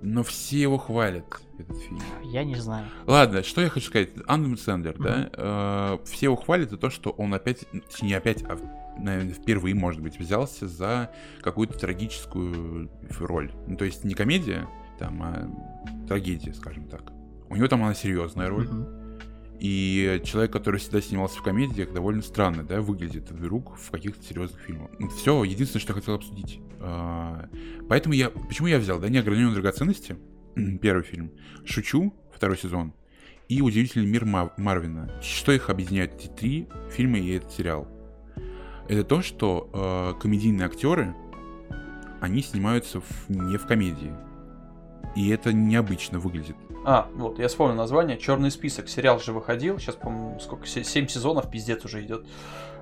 Но все его хвалят, этот фильм. Я не знаю. Ладно, что я хочу сказать. Адам Сэндлер, да, э, все его хвалят за то, что он опять, не опять, а, наверное, впервые, может быть, взялся за какую-то трагическую роль. Ну, то есть не комедия, там, а трагедия, скажем так. У него там она серьезная роль. Мгм. И человек, который всегда снимался в комедиях, довольно странно, да, выглядит вдруг в каких-то серьезных фильмах. все, единственное, что я хотел обсудить. А, Поэтому я... Почему я взял, да, «Неограненные драгоценности», [clears throat] первый фильм, «Шучу», второй сезон, и «Удивительный мир Марвина». Что их объединяет, эти три фильма и этот сериал? Это то, что э, комедийные актеры, они снимаются в- не в комедии. И это необычно выглядит. А, вот, я вспомнил название. Черный список. Сериал же выходил. Сейчас, по-моему, сколько? Се- Семь сезонов, пиздец уже идет.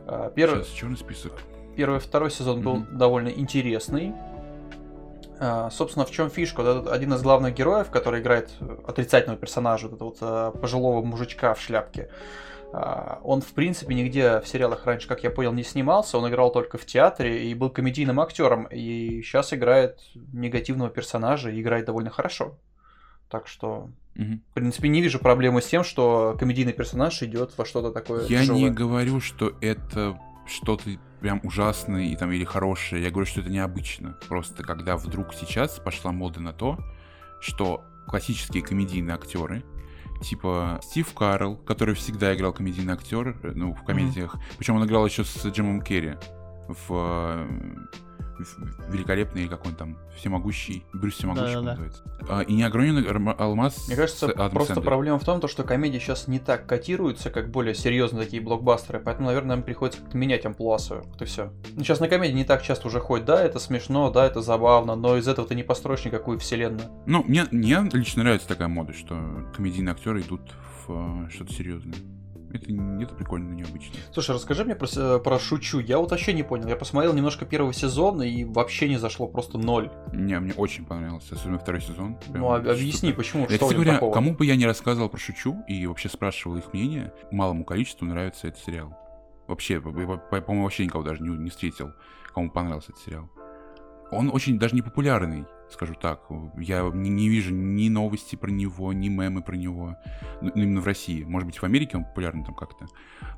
А, Первый, Сейчас, черный список. первый, второй сезон был Мгм. довольно интересный. А, собственно, в чем фишка? Вот один из главных героев, который играет отрицательного персонажа, вот этого вот э, пожилого мужичка в шляпке, а, он, в принципе, нигде в сериалах раньше, как я понял, не снимался. Он играл только в театре и был комедийным актером. И сейчас играет негативного персонажа и играет довольно хорошо. Так что, Мгм. в принципе, не вижу проблемы с тем, что комедийный персонаж идет во что-то такое Я тяжелое. не говорю, что это что-то прям ужасное и там или хорошее. Я говорю, что это необычно. Просто когда вдруг сейчас пошла мода на то, что классические комедийные актеры, типа Стив Карл, который всегда играл комедийный актер, э, ну, в комедиях. Причем он играл еще с Джимом Керри в, э, в великолепный, как он там, всемогущий, Брюс Всемогущий, Да-да-да. по-моему, называется. А, и неограненный арма- алмаз Мне с кажется, просто Сэндлером. проблема в том, то, что комедии сейчас не так котируются, как более серьезные такие блокбастеры, поэтому, наверное, нам приходится как-то менять амплуа Вот и все. сейчас на комедии не так часто уже ходит, да, это смешно, да, это забавно, но из этого ты не построишь никакую вселенную. Ну, мне, мне лично нравится такая мода, что комедийные актеры идут в э, что-то серьезное. Это, не- это прикольно, но необычно. Слушай, расскажи мне про, с- про Шучу. Я вот вообще не понял. Я посмотрел немножко первый сезон и вообще не зашло, просто ноль. Мне, мне очень понравился, особенно второй сезон. Прям ну, супер. объясни, почему, Я, что говоря, такого? кому бы я не рассказывал про Шучу и вообще спрашивал их мнение, малому количеству нравится этот сериал. Вообще, по- по- по- по-моему, вообще никого даже не, не встретил, кому понравился этот сериал. Он очень даже не популярный. Скажу так. Я не, не вижу ни новости про него, ни мемы про него. Ну, именно в России. Может быть, в Америке он популярен там как-то.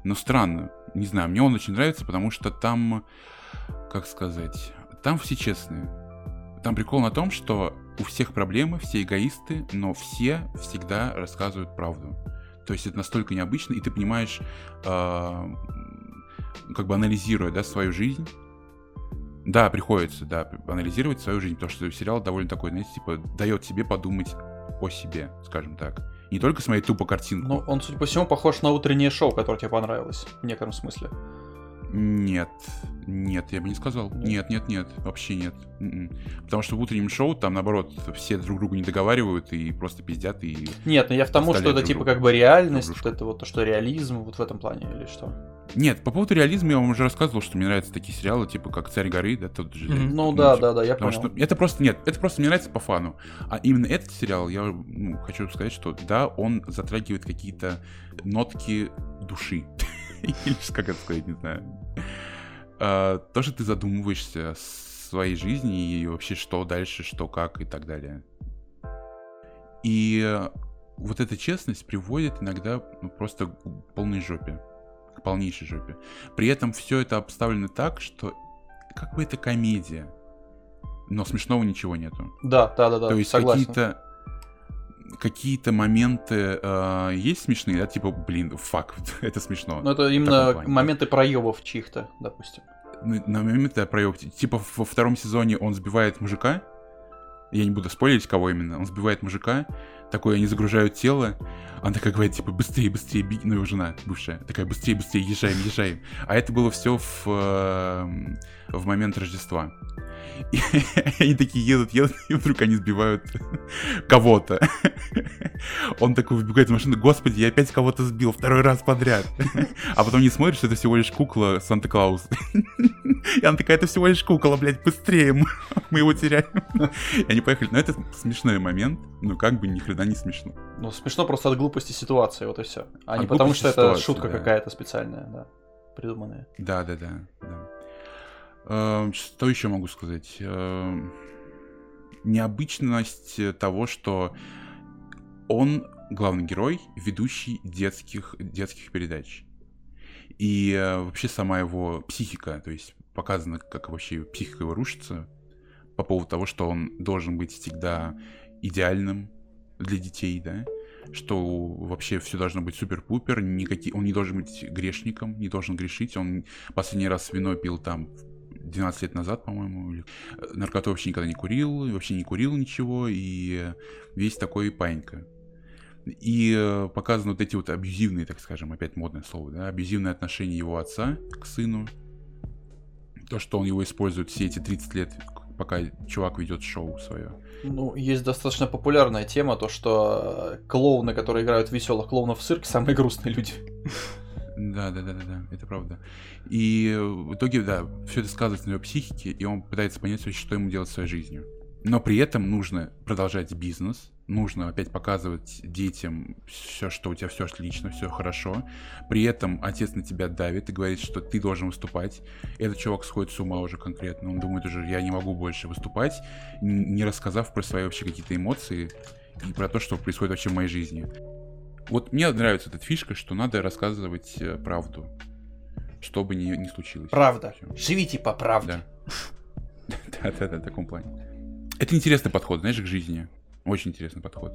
Но странно. Не знаю, мне он очень нравится, потому что там, как сказать, там все честные. Там прикол на том, что у всех проблемы, все эгоисты, но все всегда рассказывают правду. То есть это настолько необычно, и ты понимаешь, э, как бы анализируя да, свою жизнь, да, приходится, да, анализировать свою жизнь, потому что сериал довольно такой, знаете, типа, дает тебе подумать о себе, скажем так. Не только смотреть тупо картинку. Ну, он, судя по всему, похож на утреннее шоу, которое тебе понравилось, в некотором смысле. Нет, нет, я бы не сказал. Нет, нет, нет, вообще нет. М-м. Потому что в утреннем шоу там, наоборот, все друг другу не договаривают и просто пиздят и... Нет, но я к тому, что это типа как бы реальность, вот это вот то, что реализм, вот в этом плане, или что? Нет, по поводу реализма я вам уже рассказывал, что мне нравятся такие сериалы, типа как «Царь горы», да, тот же. Mm-hmm. Ну да, да, да, я Потому понял. что это просто, нет, это просто мне нравится по фану. А именно этот сериал, я ну, хочу сказать, что да, он затрагивает какие-то нотки души. [laughs] Или как это сказать, не знаю. А, то, что ты задумываешься о своей жизни и вообще что дальше, что как и так далее. И вот эта честность приводит иногда ну, просто к полной жопе. К полнейшей жопе. При этом все это обставлено так, что как бы это комедия. Но смешного ничего нету. Да, да, да, да. То есть какие-то какие-то моменты э, есть смешные, да, типа, блин, фак, [laughs] это смешно. Ну, это именно моменты проебов чьих-то, допустим. На, на моменты проебов. Типа во втором сезоне он сбивает мужика, я не буду спойлерить, кого именно, он сбивает мужика, такой, они загружают тело, она такая говорит, типа, быстрее, быстрее, беги, ну, его жена бывшая, такая, быстрее, быстрее, езжаем, езжаем. А это было все в, в момент Рождества. И [laughs] они такие едут, едут, и вдруг они сбивают кого-то. Он такой выбегает из машины, господи, я опять кого-то сбил, второй раз подряд. [laughs] А потом не смотришь, что это всего лишь кукла Санта-Клаус. [laughs] И она такая, это всего лишь кукла, блядь, быстрее, [laughs] мы его теряем. И они поехали. Но это смешной момент, но как бы ни хрена не смешно. Ну, смешно просто от глупости ситуации, вот и все. А от не потому, что это шутка да. какая-то специальная, да, придуманная. Да, да, да, да. Что еще могу сказать? Необычность того, что он главный герой, ведущий детских, детских передач. И вообще сама его психика, то есть показано, как вообще психика его рушится по поводу того, что он должен быть всегда идеальным для детей, да, что вообще все должно быть супер-пупер, никакие, он не должен быть грешником, не должен грешить, он последний раз вино пил там 12 лет назад, по-моему, или... наркоту вообще никогда не курил, вообще не курил ничего, и весь такой панька. И показаны вот эти вот абьюзивные, так скажем, опять модное слово, да, абьюзивные отношения его отца к сыну, то, что он его использует все эти 30 лет, пока чувак ведет шоу свое. Ну, есть достаточно популярная тема, то, что клоуны, которые играют веселых клоунов в цирке, самые грустные люди. Да, да, да, да, да, это правда. И в итоге, да, все это сказывается на его психике, и он пытается понять, что ему делать своей жизнью. Но при этом нужно продолжать бизнес, нужно опять показывать детям все, что у тебя все отлично, все хорошо. При этом отец на тебя давит и говорит, что ты должен выступать. Этот чувак сходит с ума уже конкретно. Он думает уже, я не могу больше выступать, не рассказав про свои вообще какие-то эмоции и про то, что происходит вообще в моей жизни. Вот мне нравится эта фишка, что надо рассказывать э, правду, что бы ни, ни случилось. Правда. Все. Живите по правде. Да-да-да, [laughs] в таком плане. Это интересный подход, знаешь, к жизни. Очень интересный подход.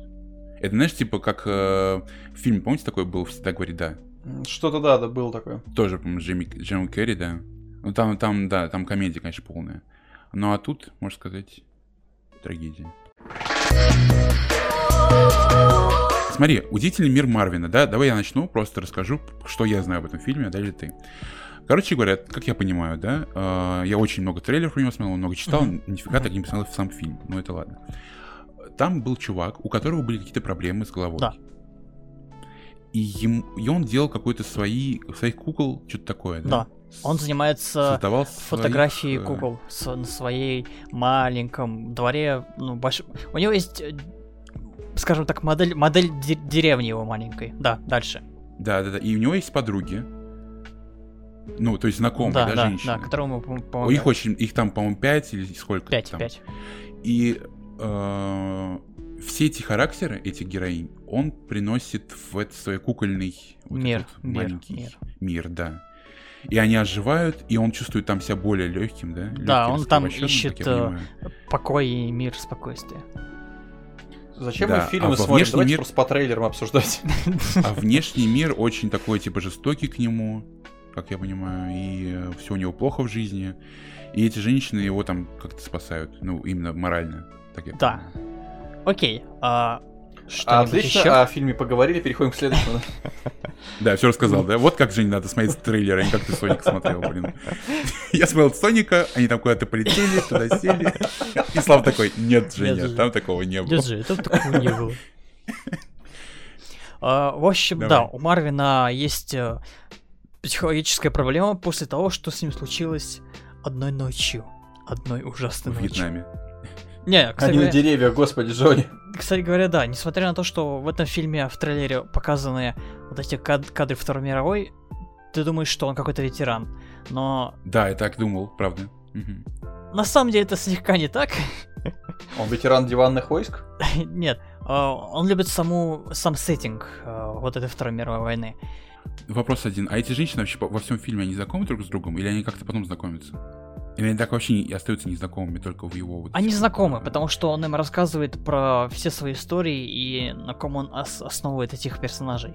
Это, знаешь, типа как э, фильм, помните, такой был «Всегда говорит да»? Что-то да, да, был такой. Тоже, по-моему, Джимми, Джимми Керри, да. Ну там, там, да, там комедия, конечно, полная. Ну а тут, можно сказать, трагедия. Смотри, удивительный мир Марвина, да? Давай я начну, просто расскажу, что я знаю об этом фильме, а дальше ты. Короче говоря, как я понимаю, да, э, я очень много трейлеров про него смотрел, много читал, mm-hmm. нифига так не посмотрел в сам фильм, но это ладно. Там был чувак, у которого были какие-то проблемы с головой. Да. И, ему, и он делал какой-то свои, своих кукол, что-то такое, да? Да. Он занимается Создавал фотографией своих... кукол с, на своей маленьком дворе, ну, большом... У него есть, скажем так, модель, модель деревни его маленькой. Да, дальше. Да, да, да. И у него есть подруги, ну, то есть знакомые, да, да, женщины. Да, которому, по-моему... У них очень, их там, по-моему, 5 или сколько Пять, там. пять. И э, все эти характеры, этих героинь, он приносит в этот свой кукольный вот Мир, этот вот мир, маленький мир. мир, да. И они оживают, и он чувствует там себя более легким, да? Да, Лёгким, он там ищет, как я э, понимаю. Покой и мир, спокойствие. Зачем Да, мы фильмы а смотрим? Давайте мир- просто по трейлерам обсуждать. А внешний мир очень такой, типа, жестокий к нему, как я понимаю, и все у него плохо в жизни. И эти женщины его там как-то спасают, ну, именно морально. Так я Да. Окей, а что-нибудь Отлично, еще? о фильме поговорили, переходим к следующему. [laughs] Да, все рассказал, да? Вот как же не надо смотреть трейлер, а не как ты Соника смотрел, блин. [laughs] Я смотрел Соника, они там куда-то полетели, туда сели. И Слав такой, нет, Женя, Женя. там такого не было. Держи, это такого не было. [laughs] А, В общем, да, у Марвина есть э, психологическая проблема после того, что с ним случилось одной ночью. Одной ужасной В ночью. Вьетнаме. Не, кстати Они на говоря, деревьях, господи, Джонни. кстати говоря, да, несмотря на то, что в этом фильме, в трейлере показаны вот эти кад- кадры Второй мировой, ты думаешь, что он какой-то ветеран. Но Да, я так думал, правда. Мгм. на самом деле это слегка не так. Он ветеран диванных войск? [laughs] Нет, э, он любит саму, сам сеттинг э, вот этой Второй мировой войны. Вопрос один. А эти женщины вообще во всем фильме, они знакомы друг с другом? Или они как-то потом знакомятся? Или они так вообще не, остаются незнакомыми только в его... вот Они знакомы, э, потому что он им рассказывает про все свои истории и на ком он ос- основывает этих персонажей.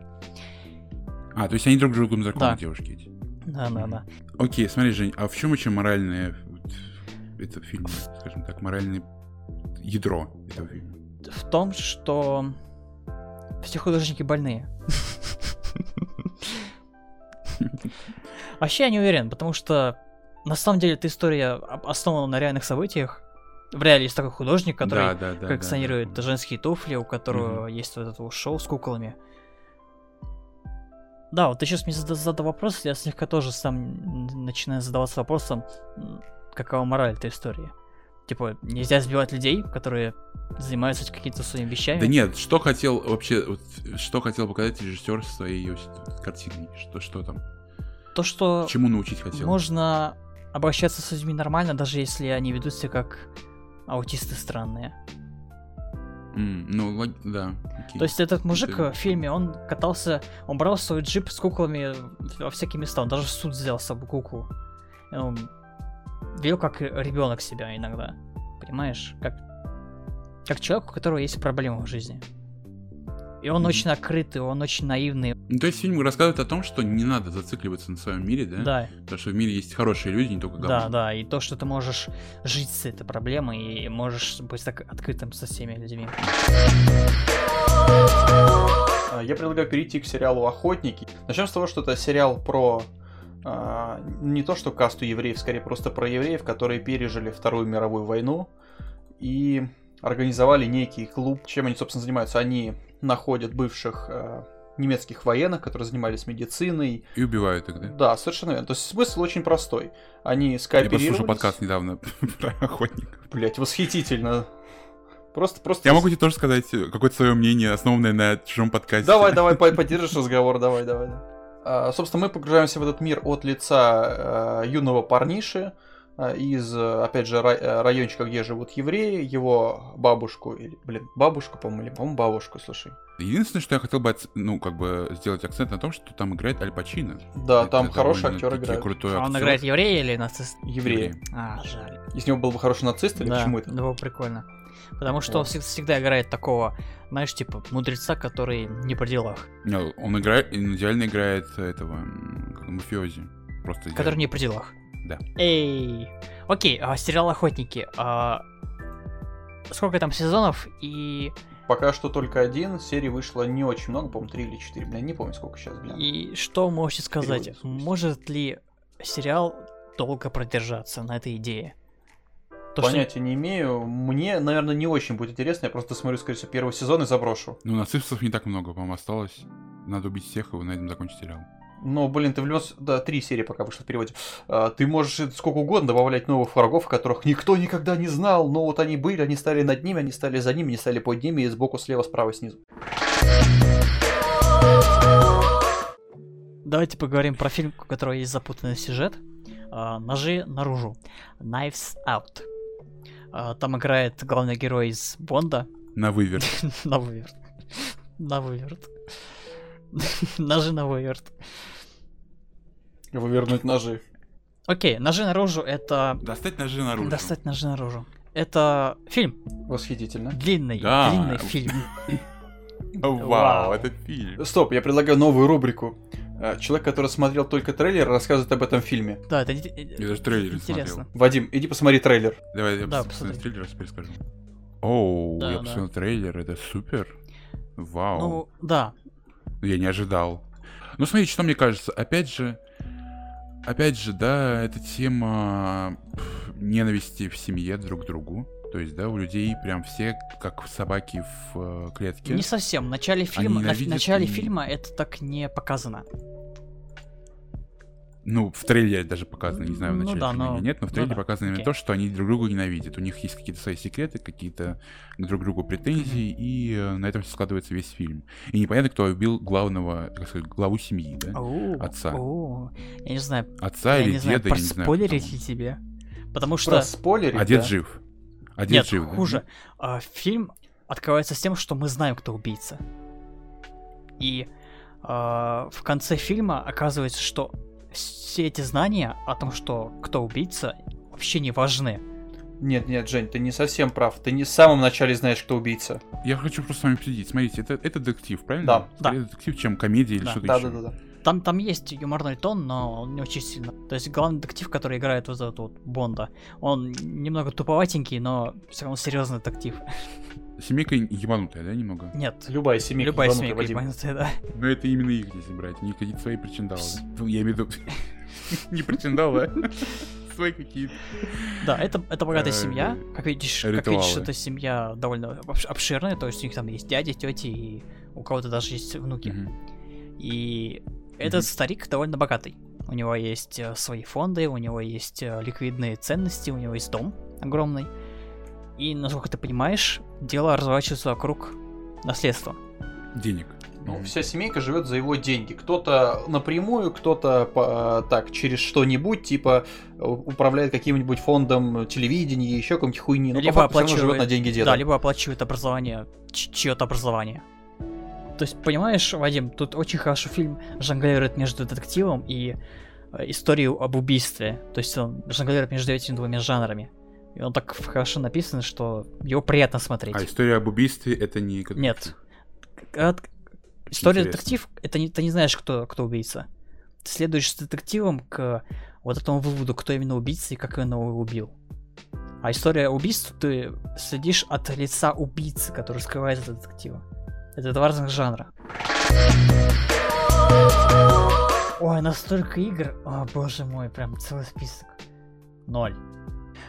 А, то есть они друг с другом знакомы, Да. девушки эти. Да, да, да. Окей, смотри, Жень, а в чем очень моральное вот, это фильм, скажем так, моральное ядро этого фильма? В том, что все художники больные. [laughs] Вообще я не уверен, потому что на самом деле эта история основана на реальных событиях. В реале есть такой художник, который да, да, да, коллекционирует да, женские туфли, у которого есть вот это шоу с куклами. Да, вот ты сейчас мне зада- задал вопрос, я слегка тоже сам начинаю задаваться вопросом, какова мораль этой истории. Типа, нельзя избивать людей, которые занимаются какими-то своими вещами. Да нет, что хотел вообще, вот, что хотел показать режиссер своей вот, картиной? Что, что там? То, что Чему научить хотел? можно обращаться с людьми нормально, даже если они ведут себя как аутисты странные. М, ну, да. окей. То есть этот мужик э, в фильме, он катался, он брал свой джип с куклами во всякие места, он даже в суд взял с собой куклу. И Он вел как ребенок себя иногда, понимаешь? Как, как человек, у которого есть проблемы в жизни. И он Мгм. очень открытый, он очень наивный. Ну, то есть фильм рассказывает о том, что не надо зацикливаться на своем мире, да? Да, Потому что в мире есть хорошие люди, не только говно. да, да. И то, что ты можешь жить с этой проблемой и можешь быть так открытым со всеми людьми. А, Я предлагаю перейти к сериалу «Охотники». Начнем с того, что это сериал про а, не то что касту евреев, скорее просто про евреев, которые пережили Вторую мировую войну и организовали некий клуб. Чем они, собственно, занимаются? Они находят бывших а, немецких военных, которые занимались медициной. И убивают их, да? Да, совершенно верно. То есть смысл очень простой. Они Я скооперировались. слушал подкаст недавно [laughs] про охотников. Блять, восхитительно. Просто, просто... Я могу тебе тоже сказать э, какое-то свое мнение, основанное на чужом подкасте. Давай, давай, [laughs] по- поддержишь разговор, давай, давай. А, собственно, мы погружаемся в этот мир от лица э, юного парниши э, из, э, опять же, э, райончика, где живут евреи, его бабушку, или, блин, бабушку, по-моему, или, по-моему, бабушку, слушай. Единственное, что я хотел бы, ну, как бы сделать акцент на том, что там играет Аль Пачино. Да, Это там хороший актер играет. крутой А он актер. играет еврея или нацист? Евреи. А, жаль. Из него был бы хороший нацист или да, почему это? было прикольно. Потому что он Вот. всег- всегда играет такого, знаешь, типа, мудреца, который не при делах. Не, он играет, он идеально играет этого, как мафиози. Просто Который идеально. не при делах. Да. Эй! Окей, а, сериал «Охотники». а, сколько там сезонов и, Пока что только один, серий вышло не очень много, по-моему, три или четыре, блин, не помню, сколько сейчас, блин. и что вы можете сказать? Переводится. Может ли сериал долго продержаться на этой идее? То, что- Понятия не имею. Мне, наверное, не очень будет интересно. Я просто смотрю, скорее всего, первый сезон и заброшу. Ну, нацистов не так много, по-моему, осталось. Надо убить всех, и на этом закончить сериал. Но, блин, ты в любом с- Да, три серии пока вышло в переводе. А, ты можешь сколько угодно добавлять новых врагов, которых никто никогда не знал. Но вот они были, они стали над ними, они стали за ними, они стали под ними, и сбоку, слева, справа, снизу. Давайте поговорим про фильм, у которого есть запутанный сюжет. А, Ножи наружу. Knives Out. А, Там играет главный герой из Бонда. На выверт. [laughs] На выверт. На выверт. [laughs] Ножи на выверт. Вывернуть ножи. Окей, ножи наружу это... Достать ножи наружу. Достать ножи наружу. Это фильм. Восхитительно. Длинный, Да. длинный фильм. [laughs] Вау, это фильм. Стоп, я предлагаю новую рубрику. Э, Человек, который смотрел только трейлер, рассказывает об этом фильме. Да, это Я даже трейлер интересно. смотрел. Вадим, иди посмотри трейлер. Давай я Да, посмотрю трейлер, раз перескажу. Оу, Да, я да. посмотрел трейлер, это супер. Вау. Ну, да. Я не ожидал. Ну, смотрите, что мне кажется. Опять же, опять же, да, эта тема ненависти в семье друг к другу. То есть, да, у людей прям все как собаки в э, клетке. Не совсем. В начале фильма, на- в начале и- фильма это так не показано. Ну, в трейлере даже показано, не знаю, в Ну начале да, фильма но- или нет, но в ну трейлере да, показано именно окей. то, что они друг друга ненавидят. У них есть какие-то свои секреты, какие-то друг к другу претензии, и э, на этом складывается весь фильм. И непонятно, кто убил главного, так сказать, главу семьи, да? Оу, Отца. оу. Я не знаю, Отца я или не знаю, деда, я не знаю. проспойлерить ли тебе. Потому что... Про спойлерить, А дед да? жив. А дед Нет, жив, да? хуже. А, фильм открывается с тем, что мы знаем, кто убийца. И а, в конце фильма оказывается, что все эти знания о том, что кто убийца, вообще не важны. Нет, нет, Жень, ты не совсем прав. Ты не в самом начале знаешь, кто убийца. Я хочу просто с вами обсудить. Смотрите, это, это детектив, правильно? Да, Скорее детектив, чем комедия или Да. что-то Да, еще. да, да, да. Там, там есть юморной тон, но он не очень сильно. То есть главный детектив, который играет вот этот вот Бонда, он немного туповатенький, но все равно серьезный детектив. Семейка ебанутая, да, немного? Нет. Любая семейка. Любая ебанутая, семейка ебанутая, да. Но это именно их здесь брать, не какие-то свои причиндалы. да? Ну, Я имею в виду... [laughs] Не причиндалы, а [laughs] свои какие-то. Да, это, это богатая Э, семья. Как видишь, как видишь, эта семья довольно обш- обширная, то есть у них там есть дяди, тети, и у кого-то даже есть внуки. И этот старик довольно богатый. У него есть э, свои фонды, у него есть э, ликвидные ценности, у него есть дом огромный. И, насколько ты понимаешь, дело разворачивается вокруг наследства. Денег. Ну, Мгм. вся семейка живет за его деньги. Кто-то напрямую, кто-то по- так, через что-нибудь, типа, э, управляет каким-нибудь фондом телевидения, еще какой-нибудь хуйни. Но либо по факту всё равно оплачивает, живет на деньги деда. Да, либо оплачивает образование, чье-то образование. То есть, понимаешь, Вадим, тут очень хорошо фильм жонглирует между детективом и э, историей об убийстве. То есть он жонглирует между этими двумя жанрами. И он так хорошо написан, что его приятно смотреть. А история об убийстве это не... Нет. Когда т- История Интересно. детектив, это не, ты не знаешь, кто, кто убийца. Ты следуешь с детективом к вот этому выводу, кто именно убийца и как он его убил. А история убийств ты следишь от лица убийцы, который скрывается от детектива. Это два разных жанра. Ой, настолько игр. О, боже мой, прям целый список. Ноль.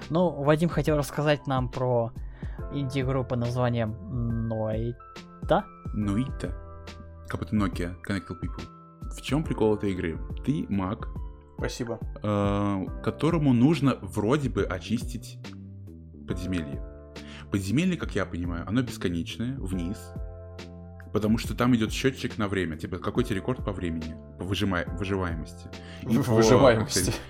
Ну, Вадим хотел рассказать нам про инди-игру под названием Ноита. Нуита. Как будто Nokia, Connected People. В чем прикол этой игры? Ты маг, Спасибо. э, которому нужно вроде бы очистить подземелье. Подземелье, как я понимаю, оно бесконечное, вниз. Потому что там идет счетчик на время. Типа, какой тебе рекорд по времени, по выжима- выживаемости. И по, Выживаемости. [laughs] сказать,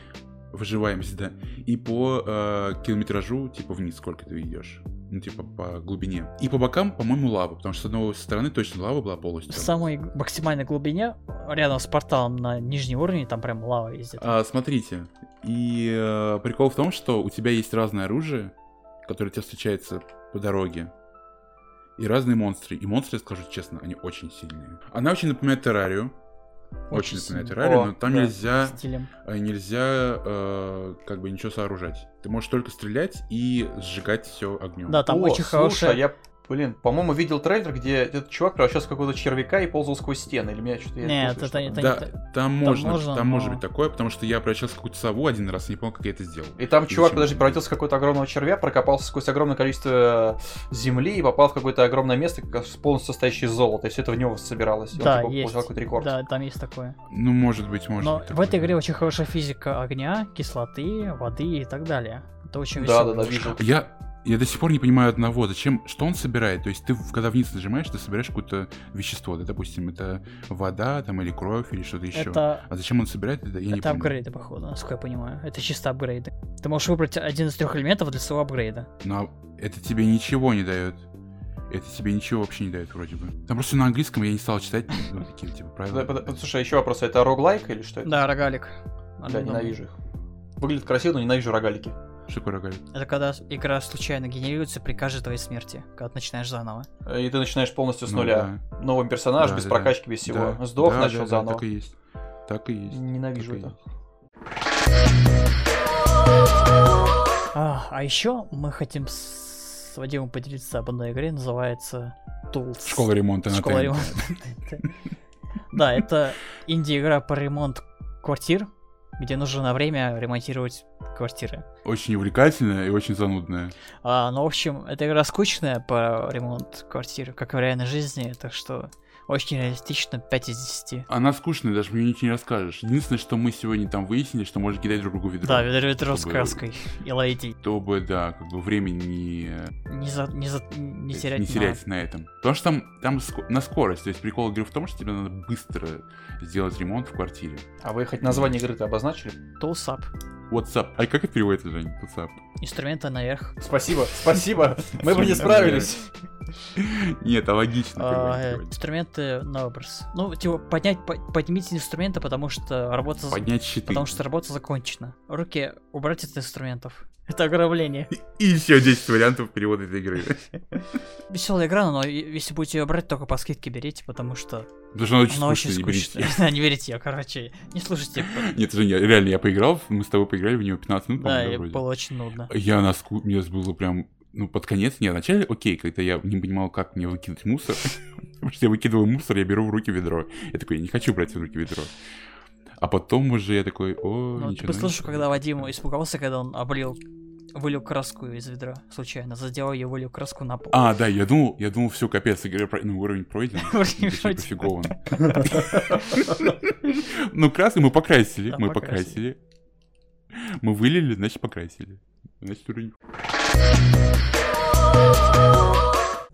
Выживаемость, да. И по э, километражу, типа, вниз сколько ты идешь. Ну, типа, по глубине. И по бокам, по-моему, лава. Потому что с одной стороны точно лава была полностью. В самой максимальной глубине, рядом с порталом на нижнем уровне, там прям лава везде. А, смотрите, и э, прикол в том, что у тебя есть разное оружие, которое тебе встречается по дороге, и разные монстры. И монстры, скажу честно, они очень сильные. Она очень напоминает террарию. Очень, Очень напоминает террарию, О, но там да. нельзя, Стилем. э, нельзя э, как бы ничего сооружать. Ты можешь только стрелять и сжигать все огнем. Да, там О, очень слушай, хорошая... я, блин, по-моему, видел трейлер, где этот чувак превращался в какого-то червяка и ползал сквозь стены. Или меня что-то... я Нет, это не- что-то. это Да, не там можно, там, можно, может но- быть такое, потому что я превращался в какую-то сову один раз, и не помню, как я это сделал. И там чувак, Зачем? подожди, превратился в какого-то огромного червя, прокопался сквозь огромное количество э, земли и попал в какое-то огромное место, как полностью состоящее из золота. И все это в него собиралось. И он, Да, типа, есть. какой-то рекорд. Да, там есть такое. Ну, может быть, может Но быть. в такое. этой игре очень хорошая физика огня, кислоты, воды и так далее. Это очень Да, веселая да, да, игрушка. вижу. Я, Я до сих пор не понимаю одного, зачем, что он собирает? То есть ты, когда вниз нажимаешь, ты собираешь какое-то вещество, да, допустим, это вода там или кровь или что-то еще. Это, А зачем он собирает это? Я не это понимаю. апгрейды, походу, насколько я понимаю. Это чисто апгрейды. Ты можешь выбрать один из трех элементов для своего апгрейда. Но это тебе ничего не дает. Это тебе ничего вообще не дает, вроде бы. Там просто на английском я не стал читать, ну, такие, типа, правила. Слушай, еще вопрос, это роглайк или что это? Да, рогалик. Да, ненавижу их. Выглядит красиво, но ненавижу рогалики. Что такое рогалик? Это когда игра случайно генерируется при каждой твоей смерти, когда ты начинаешь заново. И ты начинаешь полностью с Ну нуля. Новым персонаж, Да, без да, прокачки, без всего. Да, Сдох, да, начал да, да, заново. Так и есть. Так и есть. Ненавижу Так это. А, а еще мы хотим с Вадимом поделиться об одной игре, называется Tools. Школа ремонта на Школа ремонта. [laughs] Да, это [laughs] инди-игра по ремонт квартир, где нужно на время ремонтировать квартиры. Очень увлекательная и очень занудная. А, ну, в общем, эта игра скучная по ремонт квартир, как в реальной жизни, так что очень реалистично, 5 из 10. Она скучная, даже мне ничего не расскажешь. Единственное, что мы сегодня там выяснили, что можно кидать друг другу ведро. Да, ведро ведро с краской и лайти. Чтобы, да, как бы времени не, Не, за, не, за, не терять не на- терять на этом. Потому что там, там ско- на скорость. То есть прикол игры в том, что тебе надо быстро сделать ремонт в квартире. А вы хоть название игры-то обозначили? Tools up. WhatsApp. А как это переводится, Жень? WhatsApp. Инструменты наверх. Спасибо, спасибо. [laughs] Мы бы не справились. Нет, а логично. Э, инструменты на выброс. Ну, типа, поднять, по- поднимите инструменты, потому что работа... Поднять щиты. Потому что работа закончена. Руки убрать от инструментов. Это ограбление. И еще 10 вариантов перевода этой игры. [laughs] Веселая игра, но если будете ее брать, только по скидке берите, потому что Потому что она очень она очень скучная, не берите ее, [laughs] короче. Не слушайте. Нет, Жень, я- реально, я поиграл, мы с тобой поиграли в него 15 минут, Да, по-моему, и вроде. было очень нудно. Я на ску... Мне было прям... Ну, под конец, не, вначале, окей, когда я не понимал, как мне выкинуть мусор. [laughs] Потому что я выкидываю мусор, я беру в руки ведро. Я такой, я не хочу брать в руки ведро. А потом уже я такой, о, Ну, ты послушал, когда Вадим испугался, когда он облил, вылил краску из ведра случайно, задел ее, вылил краску на пол. А, да, я думал, я думал, все, капец, игра, ну, уровень пройден. [laughs] Пофигован. [laughs] Ну, красный мы покрасили, мы покрасили. покрасили. Мы вылили, значит, покрасили. Значит, уровень...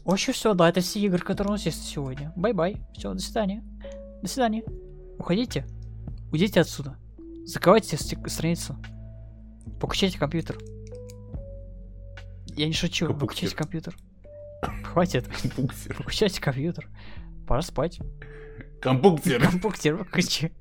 Вообще все, да, это все игры, которые у нас есть сегодня. Bye-bye. Все, до свидания. До свидания. Уходите. Уйдите отсюда. Закрывайте стек- страницу. Покачайте компьютер. Я не шучу. Компьютер. Выключайте компьютер. Хватит. Компуктер. Выключайте компьютер. Пора спать. Компуктер. Компьютер выключи.